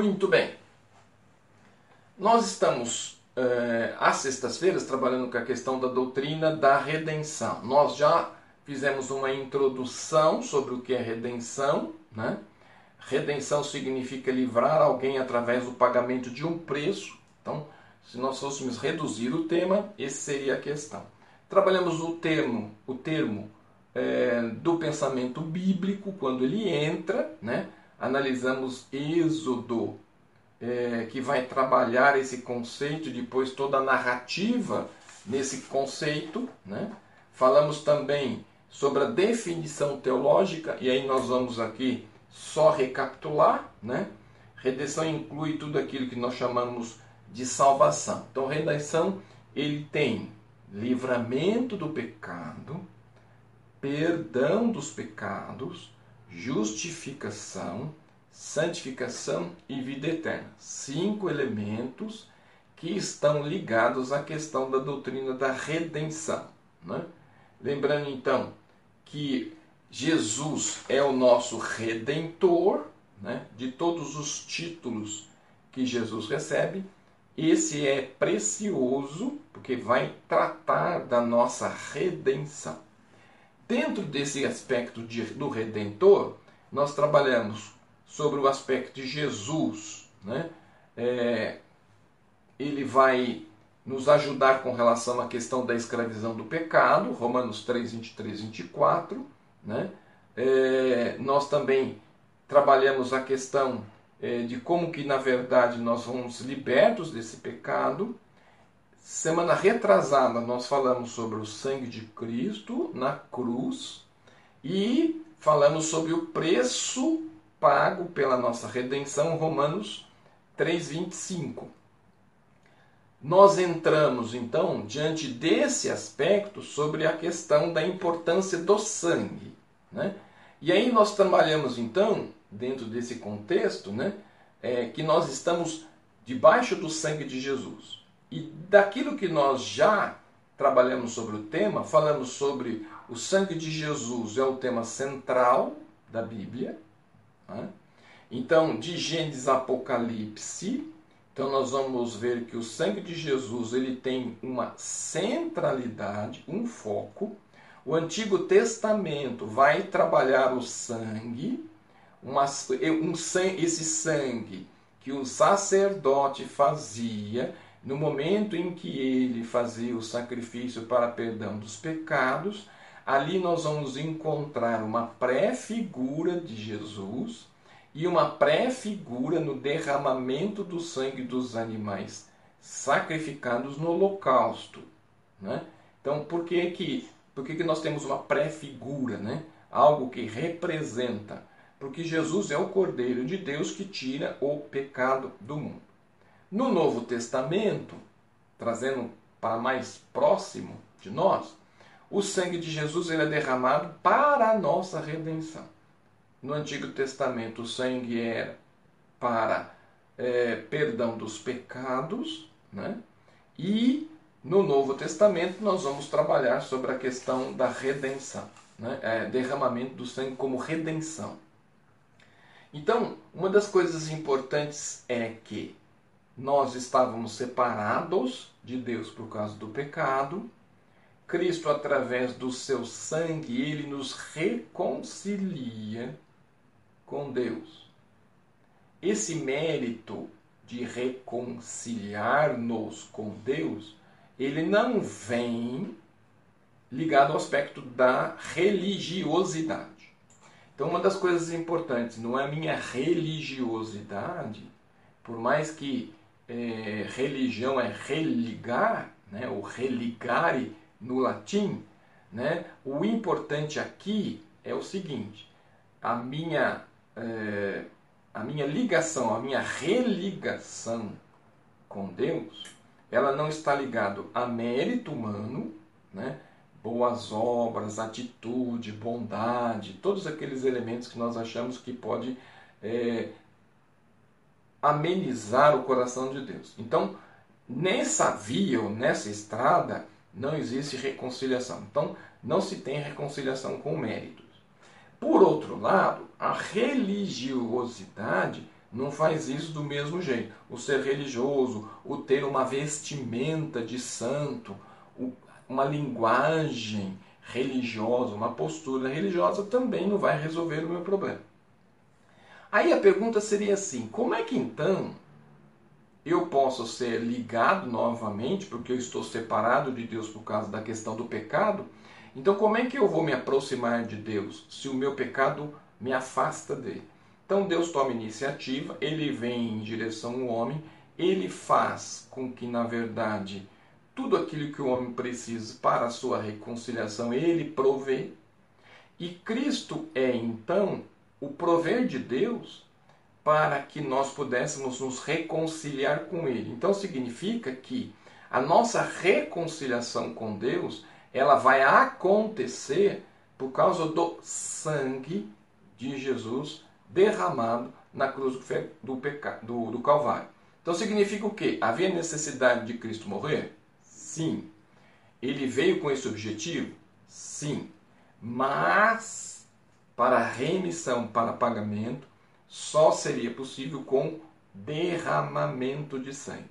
Muito bem. Nós estamos é, às sextas-feiras trabalhando com a questão da doutrina da redenção. Nós já fizemos uma introdução sobre o que é redenção, né? Redenção significa livrar alguém através do pagamento de um preço. Então, se nós fôssemos reduzir o tema, esse seria a questão. Trabalhamos o termo, o termo é, do pensamento bíblico quando ele entra, né? Analisamos Êxodo, é, que vai trabalhar esse conceito, depois toda a narrativa nesse conceito, né? Falamos também sobre a definição teológica, e aí nós vamos aqui só recapitular, né? Redenção inclui tudo aquilo que nós chamamos de salvação. Então, redenção ele tem livramento do pecado, perdão dos pecados, justificação, santificação e vida eterna. Cinco elementos que estão ligados à questão da doutrina da redenção. Né? Lembrando então que Jesus é o nosso redentor, né? de todos os títulos que Jesus recebe, esse é precioso porque vai tratar da nossa redenção. Dentro desse aspecto de, do redentor, nós trabalhamos sobre o aspecto de Jesus. Né? É, ele vai nos ajudar com relação à questão da escravidão do pecado, Romanos 3, 23, 24. Né? É, nós também trabalhamos a questão é, de como que na verdade nós fomos libertos desse pecado. Semana retrasada nós falamos sobre o sangue de Cristo na cruz e falamos sobre o preço pago pela nossa redenção, Romanos 3:25. Nós entramos então diante desse aspecto sobre a questão da importância do sangue, né? E aí nós trabalhamos então dentro desse contexto, né, é que nós estamos debaixo do sangue de Jesus. E daquilo que nós já trabalhamos sobre o tema, falamos sobre o sangue de Jesus, é o tema central da Bíblia. Né? Então, de Gênesis Apocalipse, então nós vamos ver que o sangue de Jesus ele tem uma centralidade, um foco. O Antigo Testamento vai trabalhar o sangue, uma, um, esse sangue que o sacerdote fazia no momento em que ele fazia o sacrifício para perdão dos pecados, ali nós vamos encontrar uma pré-figura de Jesus e uma pré-figura no derramamento do sangue dos animais sacrificados no holocausto. Né? Então, por que, que, por que, que nós temos uma pré-figura? Né? Algo que representa porque Jesus é o Cordeiro de Deus que tira o pecado do mundo. No Novo Testamento, trazendo para mais próximo de nós, o sangue de Jesus ele é derramado para a nossa redenção. No Antigo Testamento, o sangue era para é, perdão dos pecados, né? e no Novo Testamento nós vamos trabalhar sobre a questão da redenção, né? é, derramamento do sangue como redenção. Então, uma das coisas importantes é que nós estávamos separados de Deus por causa do pecado. Cristo, através do seu sangue, ele nos reconcilia com Deus. Esse mérito de reconciliar-nos com Deus, ele não vem ligado ao aspecto da religiosidade. Então, uma das coisas importantes não é a minha religiosidade, por mais que é, religião é religar, né, ou religare no latim, né, o importante aqui é o seguinte: a minha, é, a minha ligação, a minha religação com Deus, ela não está ligada a mérito humano, né, boas obras, atitude, bondade, todos aqueles elementos que nós achamos que pode é, amenizar o coração de Deus. Então, nessa via ou nessa estrada não existe reconciliação. Então, não se tem reconciliação com méritos. Por outro lado, a religiosidade não faz isso do mesmo jeito. O ser religioso, o ter uma vestimenta de santo, uma linguagem religiosa, uma postura religiosa também não vai resolver o meu problema. Aí a pergunta seria assim: como é que então eu posso ser ligado novamente, porque eu estou separado de Deus por causa da questão do pecado? Então, como é que eu vou me aproximar de Deus se o meu pecado me afasta dele? Então, Deus toma iniciativa, ele vem em direção ao homem, ele faz com que, na verdade, tudo aquilo que o homem precisa para a sua reconciliação, ele provê. E Cristo é, então, o prover de Deus para que nós pudéssemos nos reconciliar com Ele. Então significa que a nossa reconciliação com Deus ela vai acontecer por causa do sangue de Jesus derramado na cruz do, pecado, do, do Calvário. Então significa o quê? Havia necessidade de Cristo morrer? Sim. Ele veio com esse objetivo? Sim. Mas para remissão, para pagamento, só seria possível com derramamento de sangue.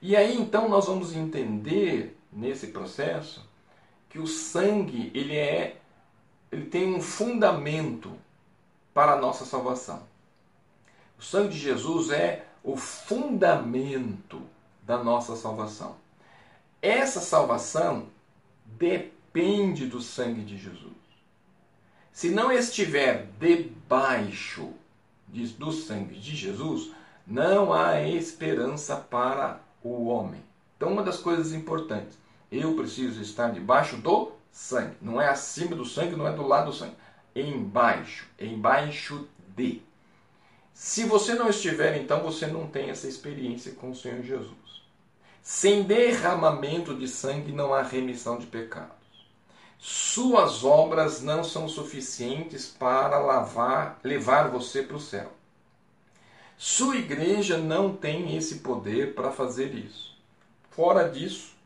E aí então nós vamos entender nesse processo que o sangue ele é ele tem um fundamento para a nossa salvação. O sangue de Jesus é o fundamento da nossa salvação. Essa salvação depende do sangue de Jesus. Se não estiver debaixo do sangue de Jesus, não há esperança para o homem. Então, uma das coisas importantes, eu preciso estar debaixo do sangue. Não é acima do sangue, não é do lado do sangue. Embaixo, embaixo de. Se você não estiver, então você não tem essa experiência com o Senhor Jesus. Sem derramamento de sangue não há remissão de pecados. Suas obras não são suficientes para lavar, levar você para o céu. Sua igreja não tem esse poder para fazer isso. Fora disso,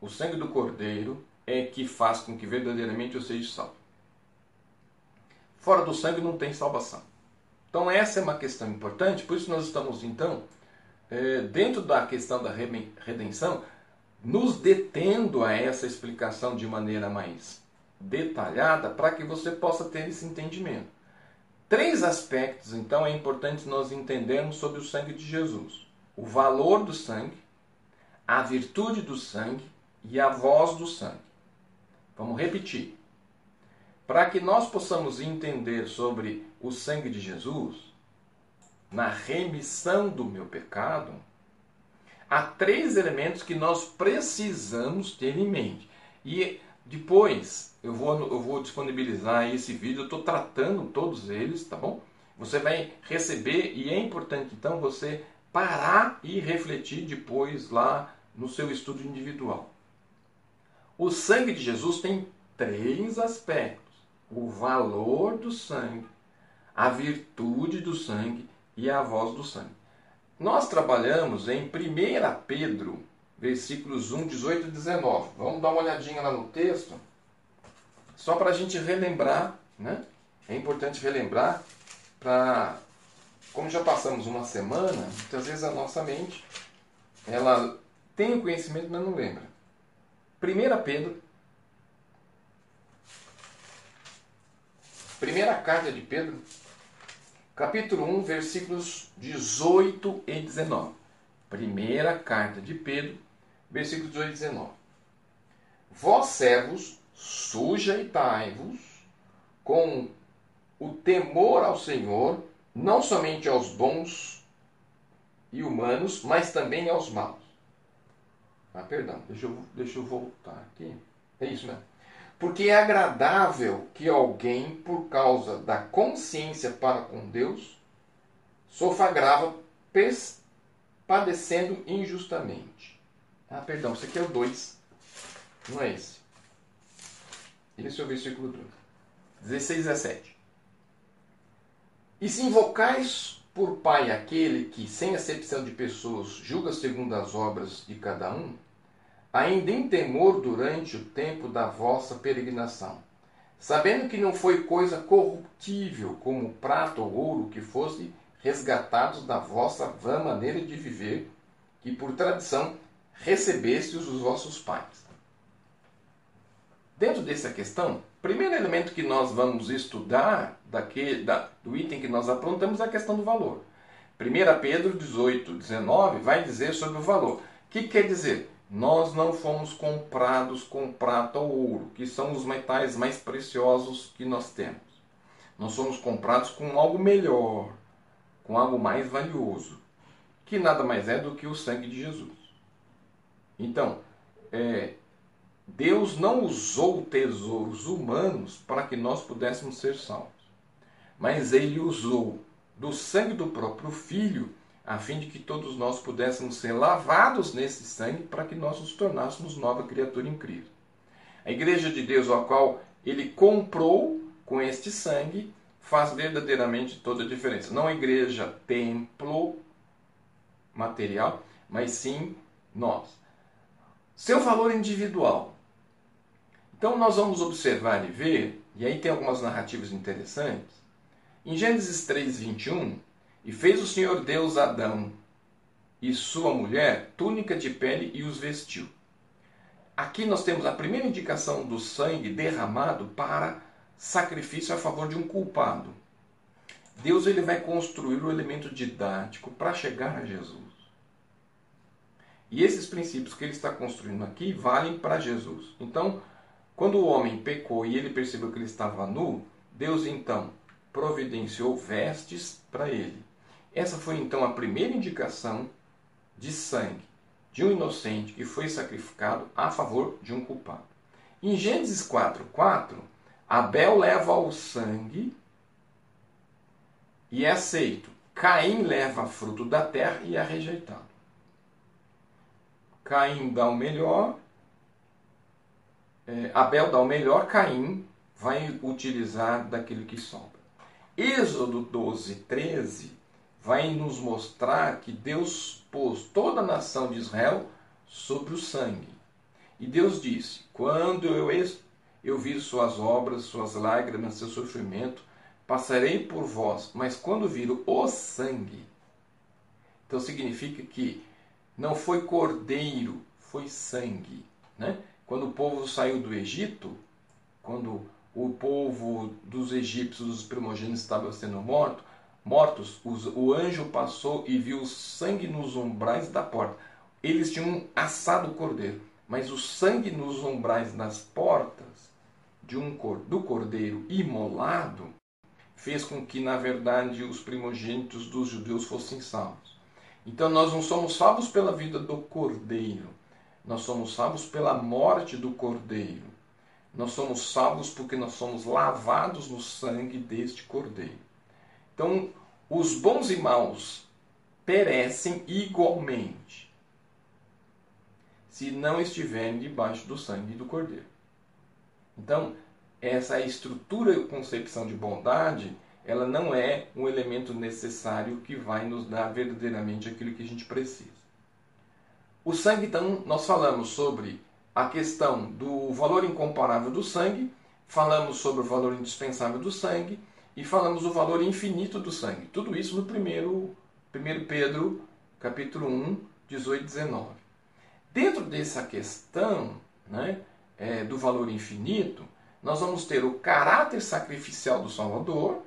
o sangue do Cordeiro é que faz com que verdadeiramente eu seja salvo. Fora do sangue não tem salvação. Então essa é uma questão importante, por isso nós estamos então é, dentro da questão da redenção, nos detendo a essa explicação de maneira mais detalhada para que você possa ter esse entendimento. Três aspectos, então, é importante nós entendermos sobre o sangue de Jesus: o valor do sangue, a virtude do sangue e a voz do sangue. Vamos repetir. Para que nós possamos entender sobre o sangue de Jesus, na remissão do meu pecado, há três elementos que nós precisamos ter em mente. E depois eu vou, eu vou disponibilizar esse vídeo, eu estou tratando todos eles, tá bom? Você vai receber e é importante então você parar e refletir depois lá no seu estudo individual. O sangue de Jesus tem três aspectos: o valor do sangue, a virtude do sangue e a voz do sangue. Nós trabalhamos em 1 Pedro, versículos 1, 18 e 19. Vamos dar uma olhadinha lá no texto, só para a gente relembrar, né? É importante relembrar para, como já passamos uma semana, muitas vezes a nossa mente, ela tem o conhecimento, mas não lembra. 1 Pedro, primeira carta de Pedro, capítulo 1, versículos 18 e 19. Primeira carta de Pedro, versículos 18 e 19. Vós, servos, sujeitai-vos com o temor ao Senhor, não somente aos bons e humanos, mas também aos maus. Ah, perdão, deixa eu, deixa eu voltar aqui. É isso mesmo. Porque é agradável que alguém, por causa da consciência para com Deus, sofra grava padecendo injustamente. Ah, perdão, isso aqui é o 2. Não é esse. Esse é o versículo 2. 16 e 17. E se invocais por Pai aquele que, sem acepção de pessoas, julga segundo as obras de cada um, ainda em temor durante o tempo da vossa peregrinação, sabendo que não foi coisa corruptível como prata ou ouro que fosse resgatados da vossa vã maneira de viver, que por tradição recebestes os vossos pais. Dentro dessa questão, primeiro elemento que nós vamos estudar da, do item que nós aprontamos é a questão do valor. 1 Pedro 18, 19 vai dizer sobre o valor. O que quer dizer? Nós não fomos comprados com prata ou ouro, que são os metais mais preciosos que nós temos. Nós somos comprados com algo melhor, com algo mais valioso, que nada mais é do que o sangue de Jesus. Então, é, Deus não usou tesouros humanos para que nós pudéssemos ser salvos, mas Ele usou do sangue do próprio Filho a fim de que todos nós pudéssemos ser lavados nesse sangue para que nós nos tornássemos nova criatura em Cristo. A igreja de Deus, a qual ele comprou com este sangue, faz verdadeiramente toda a diferença. Não a igreja templo material, mas sim nós. Seu valor individual. Então nós vamos observar e ver, e aí tem algumas narrativas interessantes. Em Gênesis 3, 21, e fez o Senhor Deus Adão e sua mulher túnica de pele e os vestiu. Aqui nós temos a primeira indicação do sangue derramado para sacrifício a favor de um culpado. Deus ele vai construir o elemento didático para chegar a Jesus. E esses princípios que ele está construindo aqui valem para Jesus. Então, quando o homem pecou e ele percebeu que ele estava nu, Deus então providenciou vestes para ele. Essa foi então a primeira indicação de sangue de um inocente que foi sacrificado a favor de um culpado. Em Gênesis 4:4, Abel leva o sangue e é aceito. Caim leva fruto da terra e é rejeitado. Caim dá o melhor, é, Abel dá o melhor, Caim vai utilizar daquilo que sobra. Êxodo 12, 13 vai nos mostrar que Deus pôs toda a nação de Israel sobre o sangue. E Deus disse: Quando eu, eu vir suas obras, suas lágrimas, seu sofrimento, passarei por vós, mas quando vir o sangue, então significa que não foi cordeiro, foi sangue. Né? Quando o povo saiu do Egito, quando o povo dos egípcios, os primogênitos, estavam sendo mortos, mortos, o anjo passou e viu sangue nos umbrais da porta. Eles tinham assado o cordeiro, mas o sangue nos umbrais das portas de um do cordeiro imolado fez com que, na verdade, os primogênitos dos judeus fossem salvos. Então nós não somos salvos pela vida do cordeiro, nós somos salvos pela morte do cordeiro. Nós somos salvos porque nós somos lavados no sangue deste cordeiro. Então, os bons e maus perecem igualmente se não estiverem debaixo do sangue do Cordeiro. Então, essa estrutura e concepção de bondade, ela não é um elemento necessário que vai nos dar verdadeiramente aquilo que a gente precisa. O sangue, então, nós falamos sobre a questão do valor incomparável do sangue, falamos sobre o valor indispensável do sangue, e falamos do valor infinito do sangue. Tudo isso no primeiro, 1 Pedro, capítulo 1, 18 e 19. Dentro dessa questão né, é, do valor infinito, nós vamos ter o caráter sacrificial do Salvador,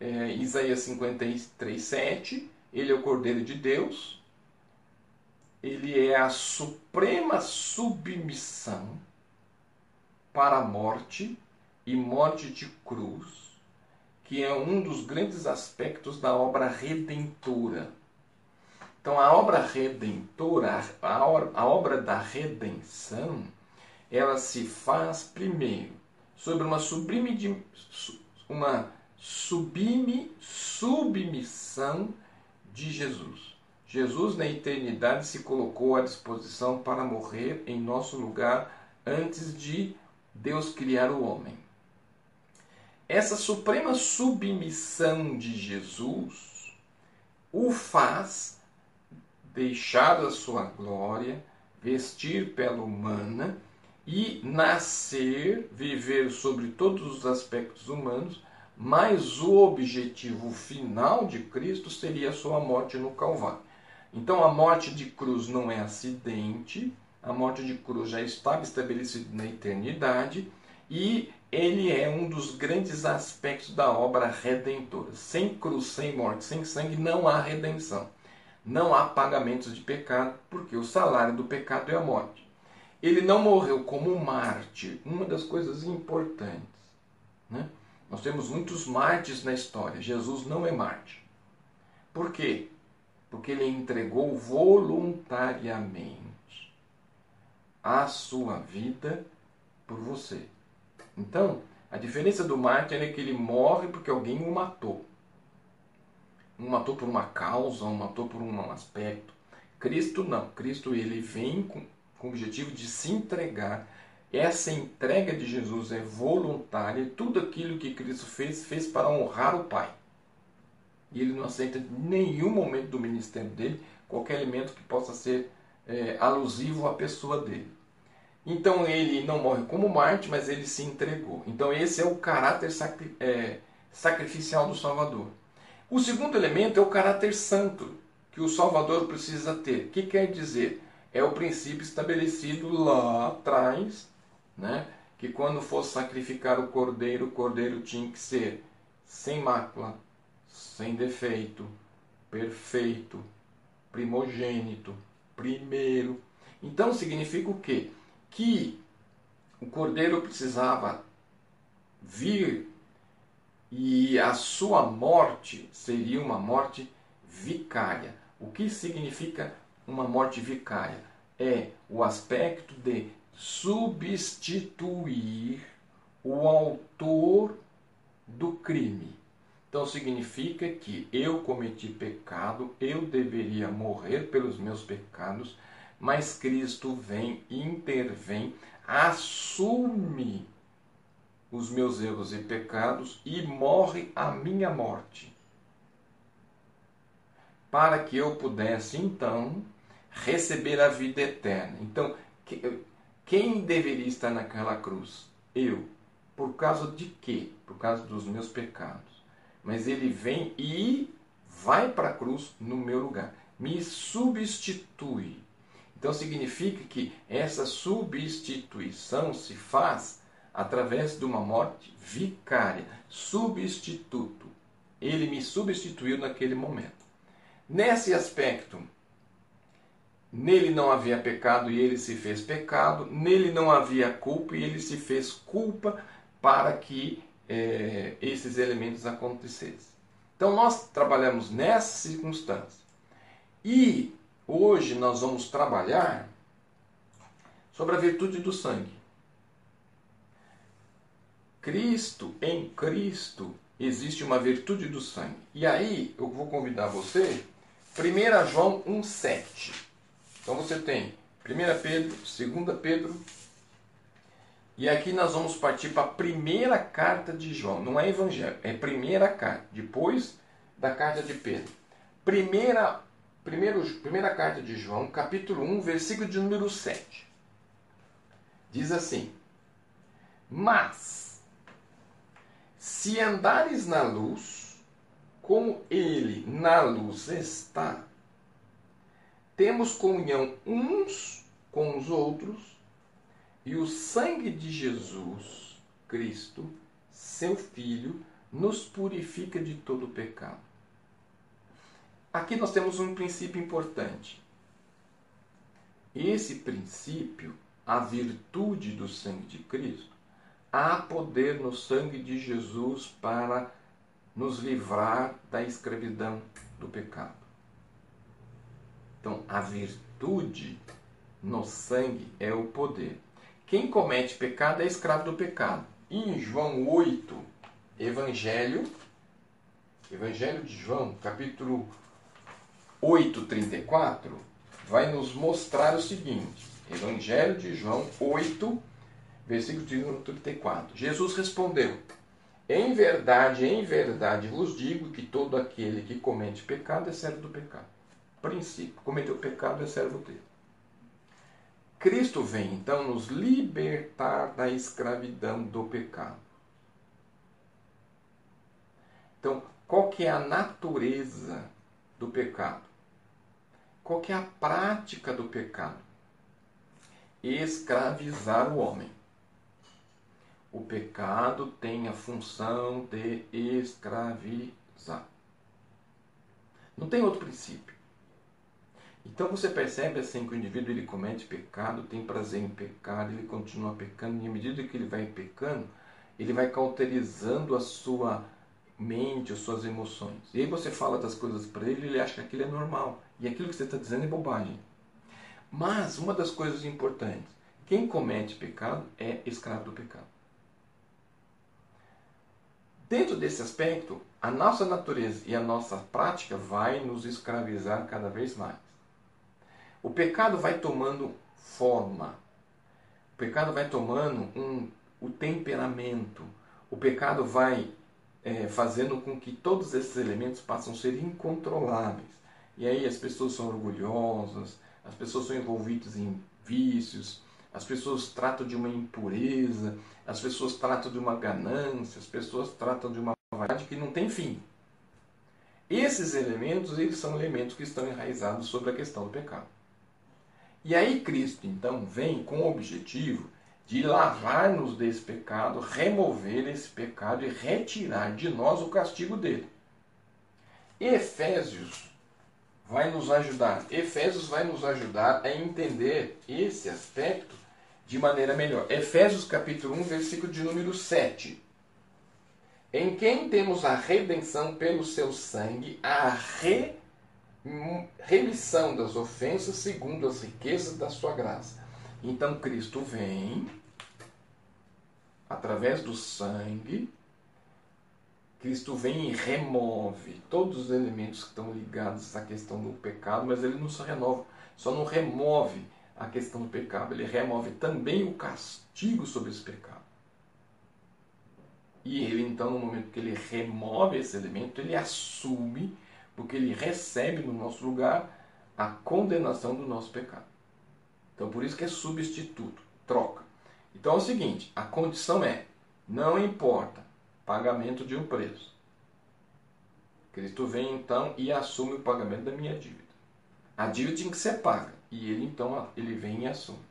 é, Isaías 53, 7, ele é o Cordeiro de Deus, ele é a suprema submissão para a morte e morte de cruz que é um dos grandes aspectos da obra redentora. Então, a obra redentora, a, obra da redenção, ela se faz primeiro sobre uma sublime, uma sublime submissão de Jesus. Jesus, na eternidade, se colocou à disposição para morrer em nosso lugar antes de Deus criar o homem. Essa suprema submissão de Jesus o faz deixar a sua glória, vestir pela humana e nascer, viver sobre todos os aspectos humanos, mas o objetivo final de Cristo seria a sua morte no Calvário. Então a morte de cruz não é acidente, a morte de cruz já estava estabelecida na eternidade e ele é um dos grandes aspectos da obra redentora. Sem cruz, sem morte, sem sangue não há redenção. Não há pagamentos de pecado, porque o salário do pecado é a morte. Ele não morreu como mártir, uma das coisas importantes. Né? Nós temos muitos mártires na história. Jesus não é mártir. Por quê? Porque ele entregou voluntariamente a sua vida por você. Então, a diferença do mártir é que ele morre porque alguém o matou. Um matou por uma causa, um matou por um aspecto. Cristo não. Cristo ele vem com, com o objetivo de se entregar essa entrega de Jesus é voluntária, tudo aquilo que Cristo fez, fez para honrar o Pai. E ele não aceita em nenhum momento do ministério dele qualquer elemento que possa ser é, alusivo à pessoa dele. Então ele não morre como Marte, mas ele se entregou. Então esse é o caráter sacri é, sacrificial do Salvador. O segundo elemento é o caráter santo que o Salvador precisa ter. O que quer dizer? É o princípio estabelecido lá atrás né? que quando fosse sacrificar o cordeiro, o cordeiro tinha que ser sem mácula, sem defeito, perfeito, primogênito, primeiro. Então significa o quê? Que o cordeiro precisava vir e a sua morte seria uma morte vicária. O que significa uma morte vicária? É o aspecto de substituir o autor do crime. Então significa que eu cometi pecado, eu deveria morrer pelos meus pecados, mas Cristo vem, intervém, assume os meus erros e pecados e morre a minha morte. Para que eu pudesse então receber a vida eterna. Então, quem deveria estar naquela cruz? Eu. Por causa de quê? Por causa dos meus pecados. Mas ele vem e vai para a cruz no meu lugar. Me substitui. Então significa que essa substituição se faz através de uma morte vicária, substituto. Ele me substituiu naquele momento. Nesse aspecto, Nele não havia pecado e ele se fez pecado, nele não havia culpa e ele se fez culpa para que é, esses elementos acontecessem. Então nós trabalhamos nessa circunstância. E hoje nós vamos trabalhar sobre a virtude do sangue. Cristo, em Cristo, existe uma virtude do sangue. E aí eu vou convidar você, 1 João 1,7. Então você tem 1 Pedro, 2 Pedro, e aqui nós vamos partir para a primeira carta de João. Não é evangelho, é primeira carta, depois da carta de Pedro. Primeira, primeiro, primeira carta de João, capítulo 1, versículo de número 7. Diz assim: Mas, se andares na luz, como ele na luz está, temos comunhão uns com os outros e o sangue de Jesus Cristo, seu Filho, nos purifica de todo pecado. Aqui nós temos um princípio importante. Esse princípio, a virtude do sangue de Cristo, há poder no sangue de Jesus para nos livrar da escravidão do pecado. Então, a virtude no sangue é o poder. Quem comete pecado é escravo do pecado. Em João 8, Evangelho, Evangelho de João, capítulo 8, 34, vai nos mostrar o seguinte. Evangelho de João 8, versículo 34. Jesus respondeu: Em verdade, em verdade vos digo que todo aquele que comete pecado é servo do pecado princípio. Cometeu pecado é servo dele. Cristo vem então nos libertar da escravidão do pecado. Então, qual que é a natureza do pecado? Qual que é a prática do pecado? Escravizar o homem. O pecado tem a função de escravizar. Não tem outro princípio. Então você percebe assim que o indivíduo ele comete pecado, tem prazer em pecar, ele continua pecando, e à medida que ele vai pecando, ele vai cauterizando a sua mente, as suas emoções. E aí você fala das coisas para ele, ele acha que aquilo é normal. E aquilo que você está dizendo é bobagem. Mas uma das coisas importantes, quem comete pecado é escravo do pecado. Dentro desse aspecto, a nossa natureza e a nossa prática vai nos escravizar cada vez mais. O pecado vai tomando forma. O pecado vai tomando um, o temperamento. O pecado vai é, fazendo com que todos esses elementos passem a ser incontroláveis. E aí as pessoas são orgulhosas, as pessoas são envolvidas em vícios, as pessoas tratam de uma impureza, as pessoas tratam de uma ganância, as pessoas tratam de uma vaidade que não tem fim. Esses elementos, eles são elementos que estão enraizados sobre a questão do pecado. E aí Cristo então vem com o objetivo de lavar-nos desse pecado, remover esse pecado e retirar de nós o castigo dele. Efésios vai nos ajudar. Efésios vai nos ajudar a entender esse aspecto de maneira melhor. Efésios capítulo 1, versículo de número 7. Em quem temos a redenção pelo seu sangue, a re remissão das ofensas segundo as riquezas da sua graça. Então Cristo vem, através do sangue, Cristo vem e remove todos os elementos que estão ligados à questão do pecado, mas ele não só renova, só não remove a questão do pecado, ele remove também o castigo sobre esse pecado. E ele então, no momento que ele remove esse elemento, ele assume porque ele recebe no nosso lugar a condenação do nosso pecado. Então por isso que é substituto, troca. Então é o seguinte, a condição é, não importa, pagamento de um preço. Cristo vem então e assume o pagamento da minha dívida. A dívida tinha que ser paga e ele então ele vem e assume.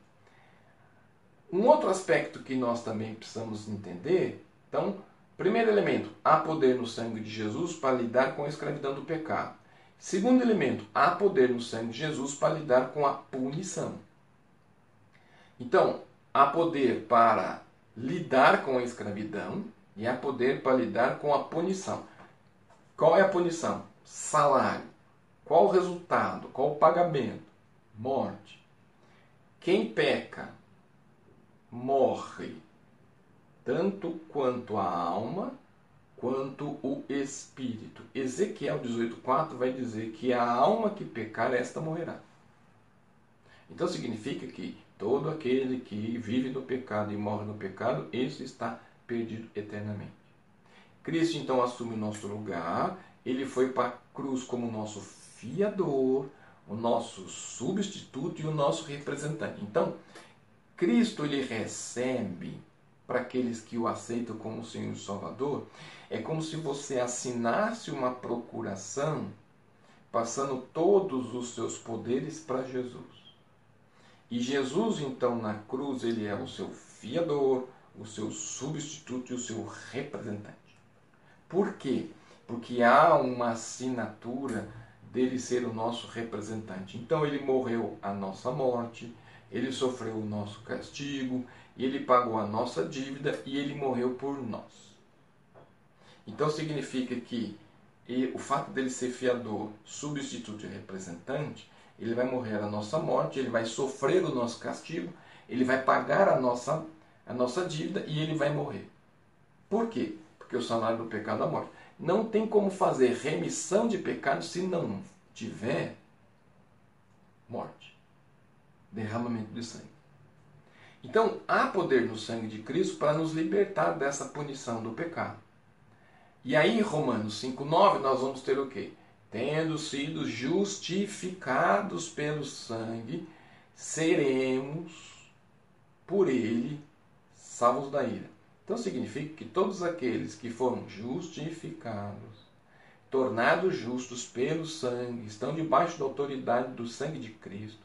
Um outro aspecto que nós também precisamos entender, então Primeiro elemento, há poder no sangue de Jesus para lidar com a escravidão do pecado. Segundo elemento, há poder no sangue de Jesus para lidar com a punição. Então, há poder para lidar com a escravidão e há poder para lidar com a punição. Qual é a punição? Salário. Qual o resultado? Qual o pagamento? Morte. Quem peca morre tanto quanto a alma quanto o espírito. Ezequiel 18:4 vai dizer que a alma que pecar esta morrerá. Então significa que todo aquele que vive no pecado e morre no pecado, esse está perdido eternamente. Cristo então assume o nosso lugar, ele foi para a cruz como nosso fiador, o nosso substituto e o nosso representante. Então, Cristo ele recebe para aqueles que o aceitam como Senhor e Salvador, é como se você assinasse uma procuração passando todos os seus poderes para Jesus. E Jesus, então, na cruz, ele é o seu fiador, o seu substituto e o seu representante. Por quê? Porque há uma assinatura dele ser o nosso representante. Então, ele morreu a nossa morte, ele sofreu o nosso castigo, ele pagou a nossa dívida e ele morreu por nós. Então significa que o fato dele ser fiador, substituto e representante, ele vai morrer a nossa morte, ele vai sofrer o nosso castigo, ele vai pagar a nossa, a nossa dívida e ele vai morrer. Por quê? Porque o salário do pecado é a morte. Não tem como fazer remissão de pecado se não tiver morte derramamento de sangue. Então, há poder no sangue de Cristo para nos libertar dessa punição do pecado. E aí, Romanos 5,9, nós vamos ter o quê? Tendo sido justificados pelo sangue, seremos por ele salvos da ira. Então significa que todos aqueles que foram justificados, tornados justos pelo sangue, estão debaixo da autoridade do sangue de Cristo,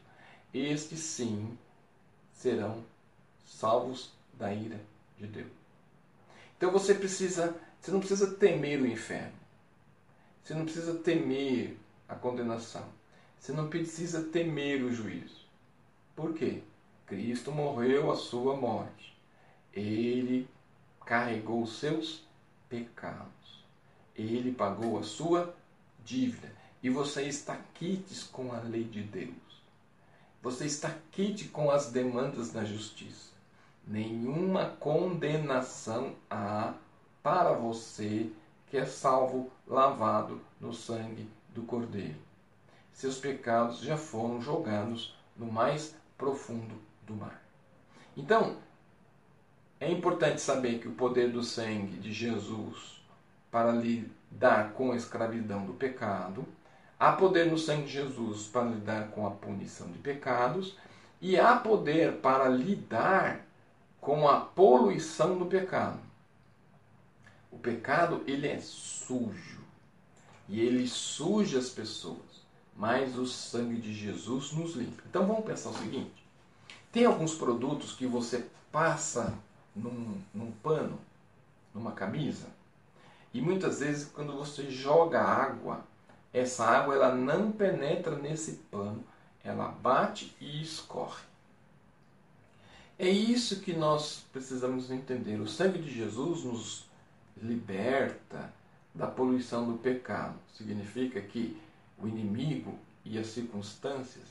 estes sim serão salvos da ira de Deus. Então você precisa, você não precisa temer o inferno. Você não precisa temer a condenação. Você não precisa temer o juízo. Por quê? Cristo morreu a sua morte. Ele carregou os seus pecados. Ele pagou a sua dívida. E você está quites com a lei de Deus. Você está quite com as demandas da justiça. Nenhuma condenação há para você que é salvo, lavado no sangue do Cordeiro. Seus pecados já foram jogados no mais profundo do mar. Então, é importante saber que o poder do sangue de Jesus para lidar com a escravidão do pecado, há poder no sangue de Jesus para lidar com a punição de pecados, e há poder para lidar com a poluição do pecado. O pecado, ele é sujo. E ele suja as pessoas. Mas o sangue de Jesus nos limpa. Então vamos pensar o seguinte: tem alguns produtos que você passa num, num pano, numa camisa, e muitas vezes quando você joga água, essa água ela não penetra nesse pano, ela bate e escorre. É isso que nós precisamos entender. O sangue de Jesus nos liberta da poluição do pecado. Significa que o inimigo e as circunstâncias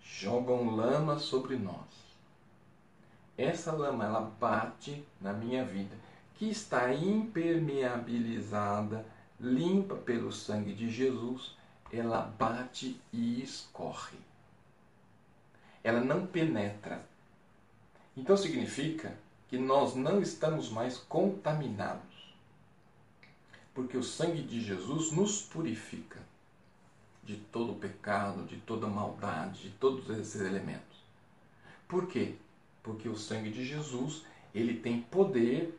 jogam lama sobre nós essa lama ela bate na minha vida, que está impermeabilizada, limpa pelo sangue de Jesus, ela bate e escorre. Ela não penetra. Então significa que nós não estamos mais contaminados. Porque o sangue de Jesus nos purifica de todo pecado, de toda maldade, de todos esses elementos. Por quê? porque o sangue de Jesus ele tem poder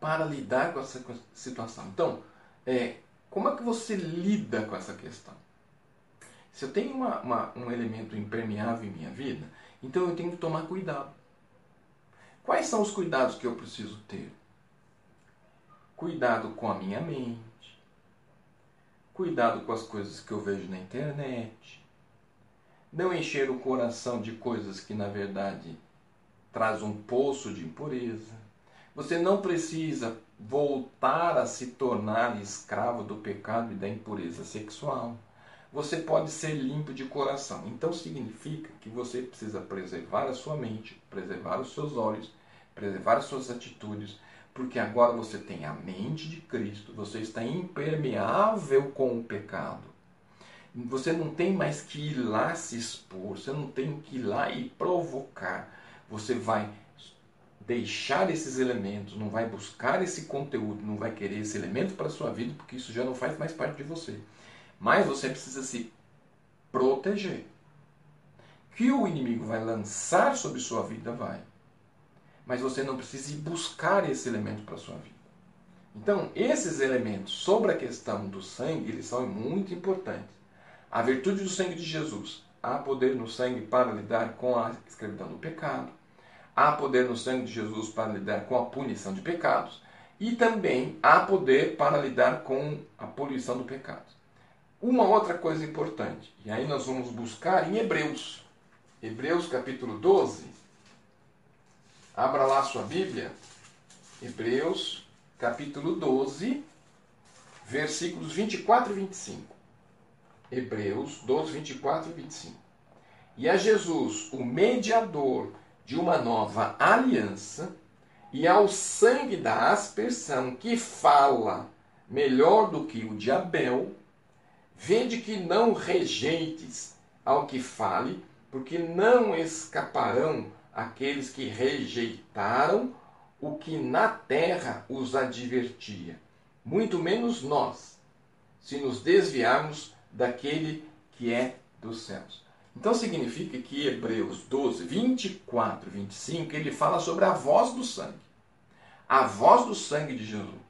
para lidar com essa situação. Então, é, como é que você lida com essa questão? Se eu tenho uma, uma, um elemento impermeável em minha vida, então eu tenho que tomar cuidado. Quais são os cuidados que eu preciso ter? Cuidado com a minha mente, cuidado com as coisas que eu vejo na internet, não encher o coração de coisas que na verdade traz um poço de impureza. Você não precisa voltar a se tornar escravo do pecado e da impureza sexual. Você pode ser limpo de coração. Então significa que você precisa preservar a sua mente, preservar os seus olhos, preservar as suas atitudes, porque agora você tem a mente de Cristo, você está impermeável com o pecado. Você não tem mais que ir lá se expor, você não tem que ir lá e provocar você vai deixar esses elementos, não vai buscar esse conteúdo, não vai querer esse elemento para a sua vida, porque isso já não faz mais parte de você. Mas você precisa se proteger. Que o inimigo vai lançar sobre sua vida, vai. Mas você não precisa ir buscar esse elemento para a sua vida. Então, esses elementos sobre a questão do sangue, eles são muito importantes. A virtude do sangue de Jesus Há poder no sangue para lidar com a escravidão do pecado. Há poder no sangue de Jesus para lidar com a punição de pecados. E também há poder para lidar com a poluição do pecado. Uma outra coisa importante, e aí nós vamos buscar em Hebreus. Hebreus capítulo 12. Abra lá sua Bíblia. Hebreus capítulo 12, versículos 24 e 25. Hebreus 12, 24 e 25. E a Jesus, o mediador de uma nova aliança, e ao sangue da aspersão que fala melhor do que o de Abel, vede que não rejeites ao que fale, porque não escaparão aqueles que rejeitaram o que na terra os advertia, muito menos nós, se nos desviarmos daquele que é dos céus. Então significa que Hebreus 12, 24, 25, ele fala sobre a voz do sangue. a voz do sangue de Jesus.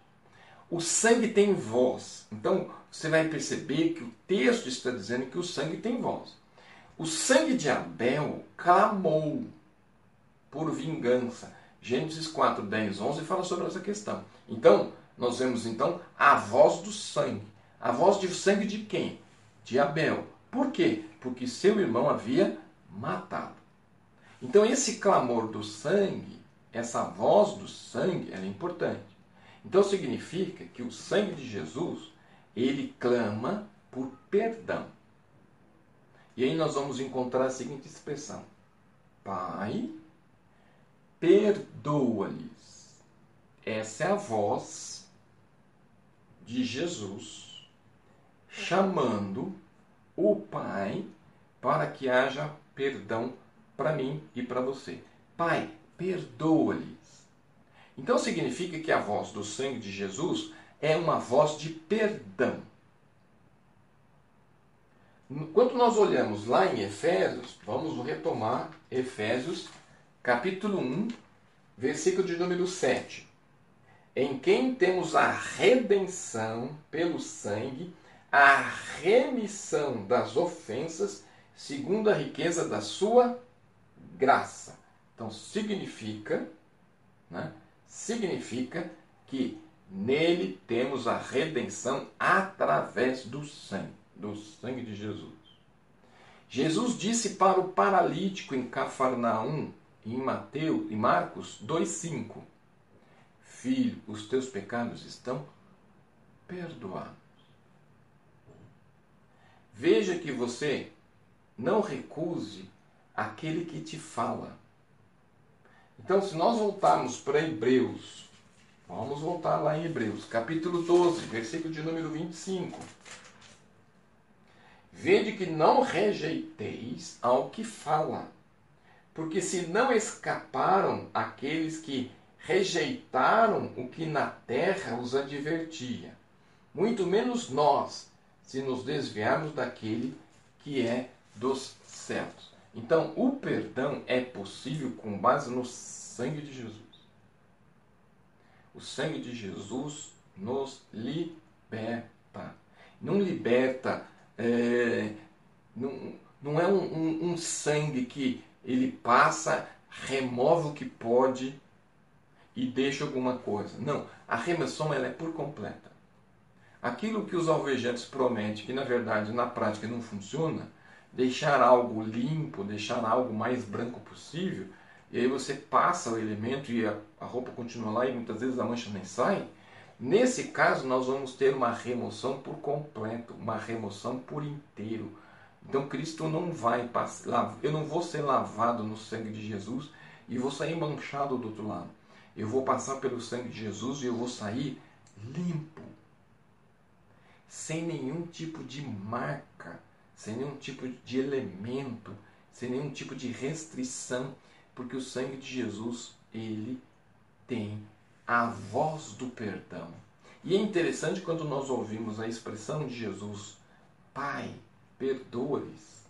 O sangue tem voz. Então, você vai perceber que o texto está dizendo que o sangue tem voz. O sangue de Abel clamou por vingança. Gênesis 4, 10, 11 fala sobre essa questão. Então, nós vemos então a voz do sangue. A voz de sangue de quem? De Abel. Por quê? Porque seu irmão havia matado. Então, esse clamor do sangue, essa voz do sangue, ela é importante. Então, significa que o sangue de Jesus, ele clama por perdão. E aí nós vamos encontrar a seguinte expressão: Pai, perdoa-lhes. Essa é a voz de Jesus chamando o Pai para que haja perdão para mim e para você. Pai, perdoa-lhes. Então significa que a voz do sangue de Jesus é uma voz de perdão. Quando nós olhamos lá em Efésios, vamos retomar Efésios capítulo 1, versículo de número 7. Em quem temos a redenção pelo sangue, a remissão das ofensas, segundo a riqueza da sua graça. Então significa, né, significa que nele temos a redenção através do sangue, do sangue de Jesus. Jesus disse para o paralítico em Cafarnaum, em Mateus, em Marcos 2:5. Filho, os teus pecados estão perdoados. Veja que você não recuse aquele que te fala. Então, se nós voltarmos para Hebreus, vamos voltar lá em Hebreus, capítulo 12, versículo de número 25. Vede que não rejeiteis ao que fala, porque se não escaparam aqueles que rejeitaram o que na terra os advertia, muito menos nós, se nos desviarmos daquele que é dos céus. Então, o perdão é possível com base no sangue de Jesus. O sangue de Jesus nos liberta. Não liberta, é, não, não é um, um, um sangue que ele passa, remove o que pode e deixa alguma coisa. Não, a remissão ela é por completa. Aquilo que os alvejantes prometem, que na verdade na prática não funciona, deixar algo limpo, deixar algo mais branco possível, e aí você passa o elemento e a, a roupa continua lá e muitas vezes a mancha nem sai. Nesse caso, nós vamos ter uma remoção por completo, uma remoção por inteiro então Cristo não vai passar, eu não vou ser lavado no sangue de Jesus e vou sair manchado do outro lado. Eu vou passar pelo sangue de Jesus e eu vou sair limpo, sem nenhum tipo de marca, sem nenhum tipo de elemento, sem nenhum tipo de restrição, porque o sangue de Jesus, ele tem a voz do perdão. E é interessante quando nós ouvimos a expressão de Jesus, Pai, perdoa-lhes.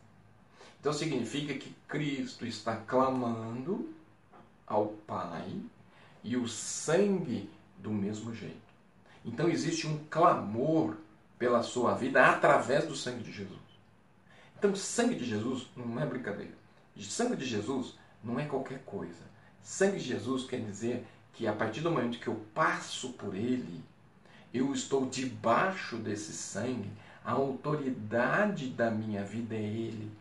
Então significa que Cristo está clamando ao Pai e o sangue do mesmo jeito. Então existe um clamor pela sua vida através do sangue de Jesus. Então, sangue de Jesus não é brincadeira. Sangue de Jesus não é qualquer coisa. Sangue de Jesus quer dizer que a partir do momento que eu passo por ele, eu estou debaixo desse sangue a autoridade da minha vida é Ele.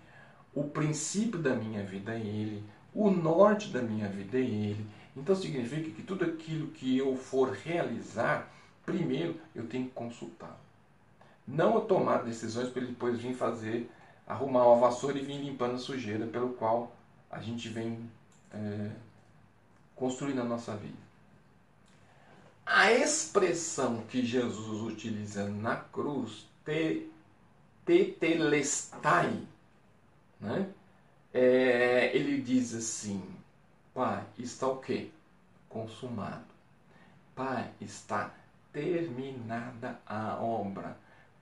O princípio da minha vida é Ele. O norte da minha vida é Ele. Então significa que tudo aquilo que eu for realizar, primeiro eu tenho que consultar. Não eu tomar decisões para ele depois vir fazer, arrumar uma vassoura e vir limpando a sujeira pelo qual a gente vem é, construindo a nossa vida. A expressão que Jesus utiliza na cruz te, tetelestai, né? É, ele diz assim, Pai, está o quê? Consumado. Pai, está terminada a obra.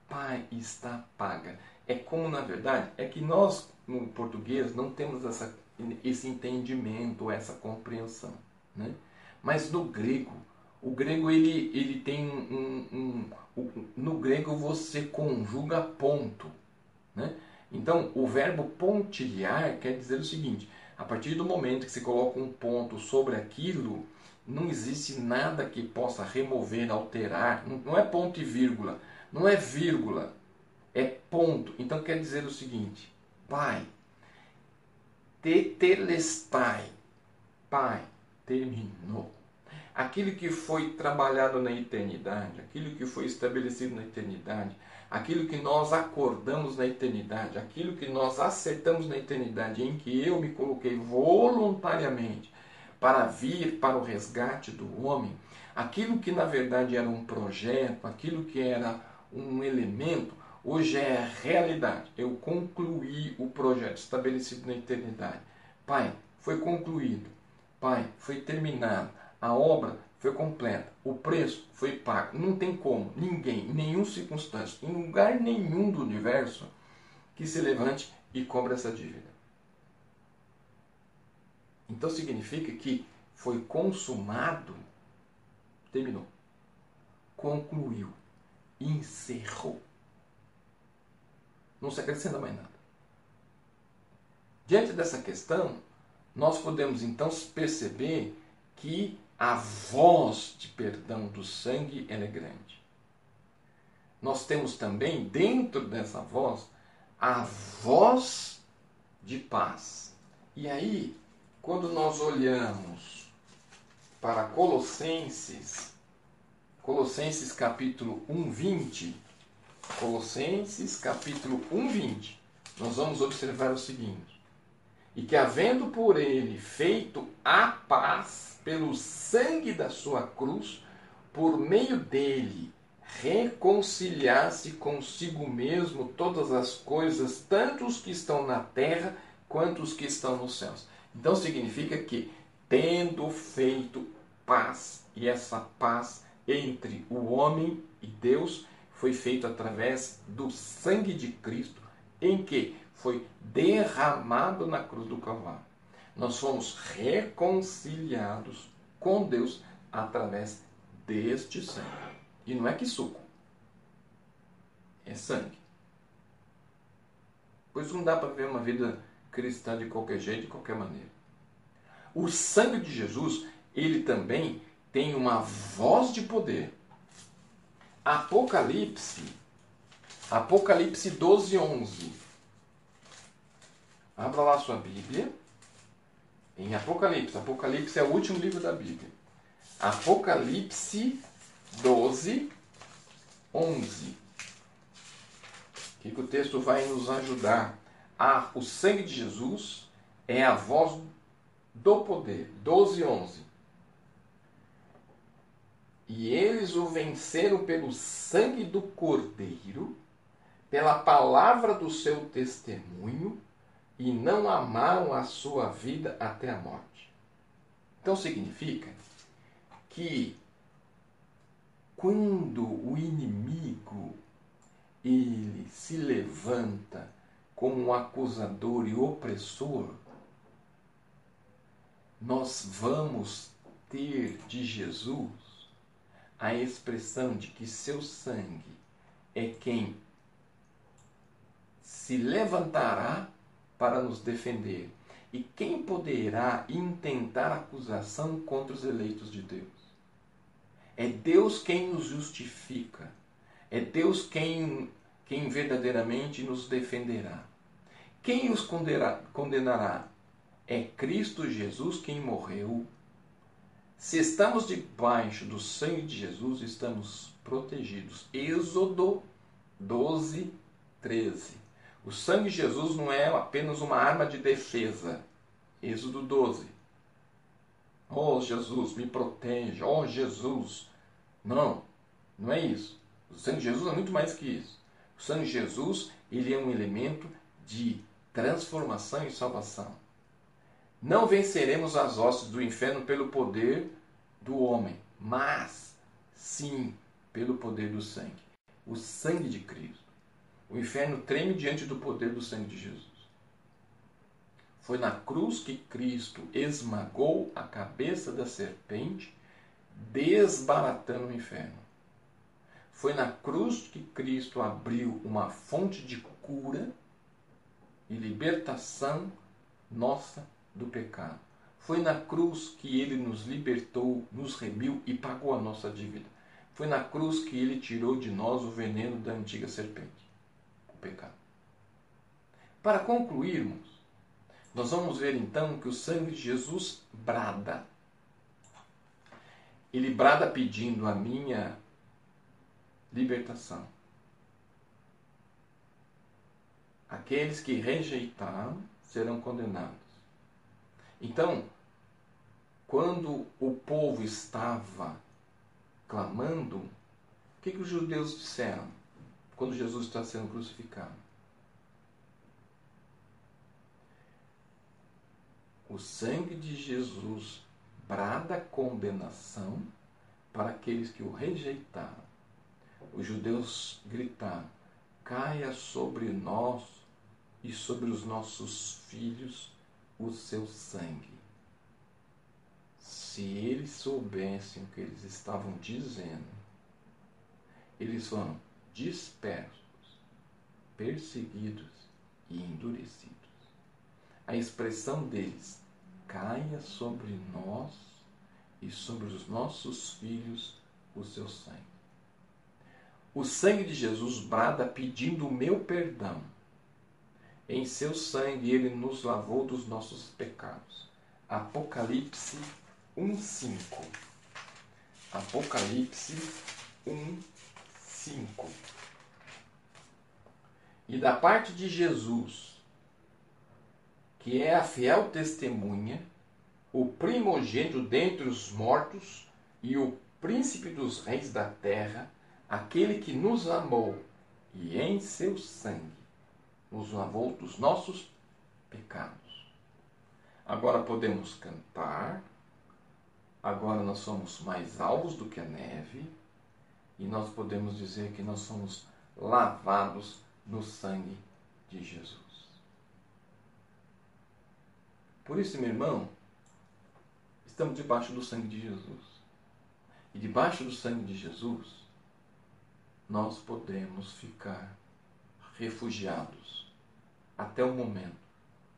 Pai, está paga. É como, na verdade, é que nós, no português, não temos essa, esse entendimento, essa compreensão. Né? Mas no grego, O grego ele, ele tem um, um, um, no grego você conjuga ponto, né? Então o verbo pontilhar quer dizer o seguinte: a partir do momento que você coloca um ponto sobre aquilo, não existe nada que possa remover, alterar. Não é ponto e vírgula, não é vírgula, é ponto. Então quer dizer o seguinte: Pai, tetelestai, Pai, terminou. Aquilo que foi trabalhado na eternidade, aquilo que foi estabelecido na eternidade, aquilo que nós acordamos na eternidade, aquilo que nós acertamos na eternidade, em que eu me coloquei voluntariamente para vir para o resgate do homem, aquilo que na verdade era um projeto, aquilo que era um elemento, hoje é realidade. Eu concluí o projeto estabelecido na eternidade. Pai, foi concluído. Pai, foi terminado. A obra foi completa, o preço foi pago. Não tem como, ninguém, nenhum circunstância, em lugar nenhum do universo que se levante e cobre essa dívida. Então significa que foi consumado, terminou, concluiu, encerrou. Não se acrescenta mais nada. Diante dessa questão, nós podemos então perceber que a voz de perdão do sangue é grande. Nós temos também dentro dessa voz a voz de paz. E aí, quando nós olhamos para Colossenses, Colossenses capítulo 1, 20, Colossenses capítulo 1, 20, nós vamos observar o seguinte: E que havendo por ele feito a paz, pelo sangue da sua cruz, por meio dele, reconciliasse consigo mesmo todas as coisas, tanto os que estão na terra quanto os que estão nos céus. Então significa que, tendo feito paz, e essa paz entre o homem e Deus foi feito através do sangue de Cristo, em que foi derramado na cruz do Calvário nós fomos reconciliados com Deus através deste sangue. E não é que suco, é sangue. Pois não dá para ver uma vida cristã de qualquer jeito, de qualquer maneira. O sangue de Jesus, ele também tem uma voz de poder. Apocalipse, Apocalipse 12, 11. Abra lá sua Bíblia em Apocalipse. Apocalipse é o último livro da Bíblia. Apocalipse 12, 11. O que, o texto vai nos ajudar? Ah, o sangue de Jesus é a voz do poder. 12, 11. E eles o venceram pelo sangue do Cordeiro, pela palavra do seu testemunho e não amaram a sua vida até a morte. Então significa que quando o inimigo ele se levanta como um acusador e opressor, nós vamos ter de Jesus a expressão de que seu sangue é quem se levantará para nos defender. E quem poderá intentar acusação contra os eleitos de Deus? É Deus quem nos justifica. É Deus quem, quem verdadeiramente nos defenderá. Quem os condenará? É Cristo Jesus quem morreu. Se estamos debaixo do sangue de Jesus, estamos protegidos. Êxodo 12, 13. O sangue de Jesus não é apenas uma arma de defesa. Êxodo 12. Oh Jesus, me proteja. Oh Jesus. Não, não é isso. O sangue de Jesus é muito mais que isso. O sangue de Jesus, ele é um elemento de transformação e salvação. Não venceremos as hostes do inferno pelo poder do homem, mas sim pelo poder do sangue. O sangue de Cristo. O inferno treme diante do poder do sangue de Jesus. Foi na cruz que Cristo esmagou a cabeça da serpente, desbaratando o inferno. Foi na cruz que Cristo abriu uma fonte de cura e libertação nossa do pecado. Foi na cruz que ele nos libertou, nos remiu e pagou a nossa dívida. Foi na cruz que ele tirou de nós o veneno da antiga serpente, pecado. Para concluirmos, nós vamos ver então que o sangue de Jesus brada. Ele brada pedindo a minha libertação. Aqueles que rejeitaram serão condenados. Então, quando o povo estava clamando, o que, que os judeus disseram quando Jesus está sendo crucificado? O sangue de Jesus brada condenação para aqueles que o rejeitaram. Os judeus gritaram: caia sobre nós e sobre os nossos filhos o seu sangue. Se eles soubessem o que eles estavam dizendo, eles foram dispersos, perseguidos e endurecidos. A expressão deles caia sobre nós e sobre os nossos filhos o seu sangue. O sangue de Jesus brada pedindo o meu perdão. Em seu sangue ele nos lavou dos nossos pecados. Apocalipse 1:5. Apocalipse 1:5. E da parte de Jesus, que é a fiel testemunha, o primogênito dentre os mortos e o príncipe dos reis da terra, aquele que nos amou e em seu sangue nos lavou dos nossos pecados. Agora podemos cantar, agora nós somos mais alvos do que a neve, e nós podemos dizer que nós somos lavados no sangue de Jesus. Por isso, meu irmão, estamos debaixo do sangue de Jesus. E debaixo do sangue de Jesus, nós podemos ficar refugiados até o momento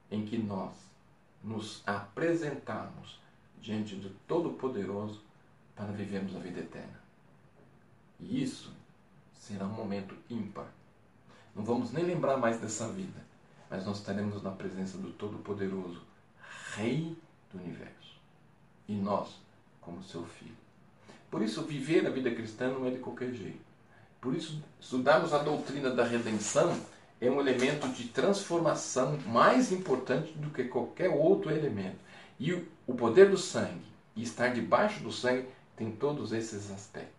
em que nós nos apresentarmos diante do Todo-Poderoso para vivermos a vida eterna. E isso será um momento ímpar. Não vamos nem lembrar mais dessa vida, mas nós estaremos na presença do Todo-Poderoso Rei do universo. E nós, como seu filho. Por isso, viver a vida cristã não é de qualquer jeito. Por isso, estudarmos a doutrina da redenção é um elemento de transformação mais importante do que qualquer outro elemento. E o poder do sangue e estar debaixo do sangue tem todos esses aspectos.